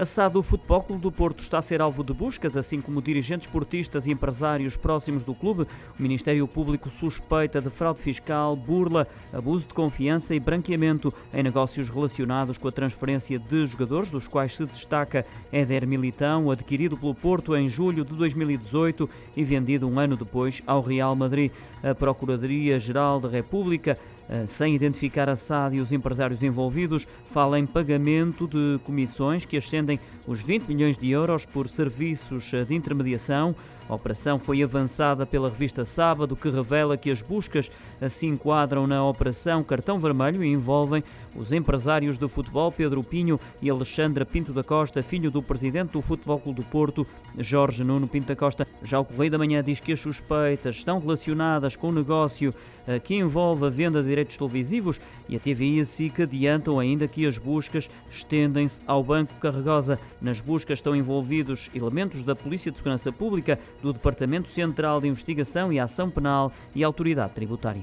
A SAD do Futebol Clube do Porto está a ser alvo de buscas, assim como dirigentes esportistas e empresários próximos do clube. O Ministério Público suspeita de fraude fiscal, burla, abuso de confiança e branqueamento em negócios relacionados com a transferência de jogadores, dos quais se destaca Éder Militão, adquirido pelo Porto em julho de 2018 e vendido um ano depois ao Real Madrid. A Procuradoria-Geral da República sem identificar a SAD e os empresários envolvidos, fala em pagamento de comissões que ascendem os 20 milhões de euros por serviços de intermediação. A operação foi avançada pela revista Sábado, que revela que as buscas se enquadram na Operação Cartão Vermelho e envolvem os empresários do futebol Pedro Pinho e Alexandra Pinto da Costa, filho do presidente do Futebol Clube do Porto, Jorge Nuno Pinto da Costa. Já o Correio da Manhã diz que as suspeitas estão relacionadas com o negócio eh, que envolve a venda de direitos televisivos e a TVI e a SIC adiantam ainda que as buscas estendem-se ao Banco Carregosa. Nas buscas estão envolvidos elementos da Polícia de Segurança Pública, do Departamento Central de Investigação e Ação Penal e Autoridade Tributária.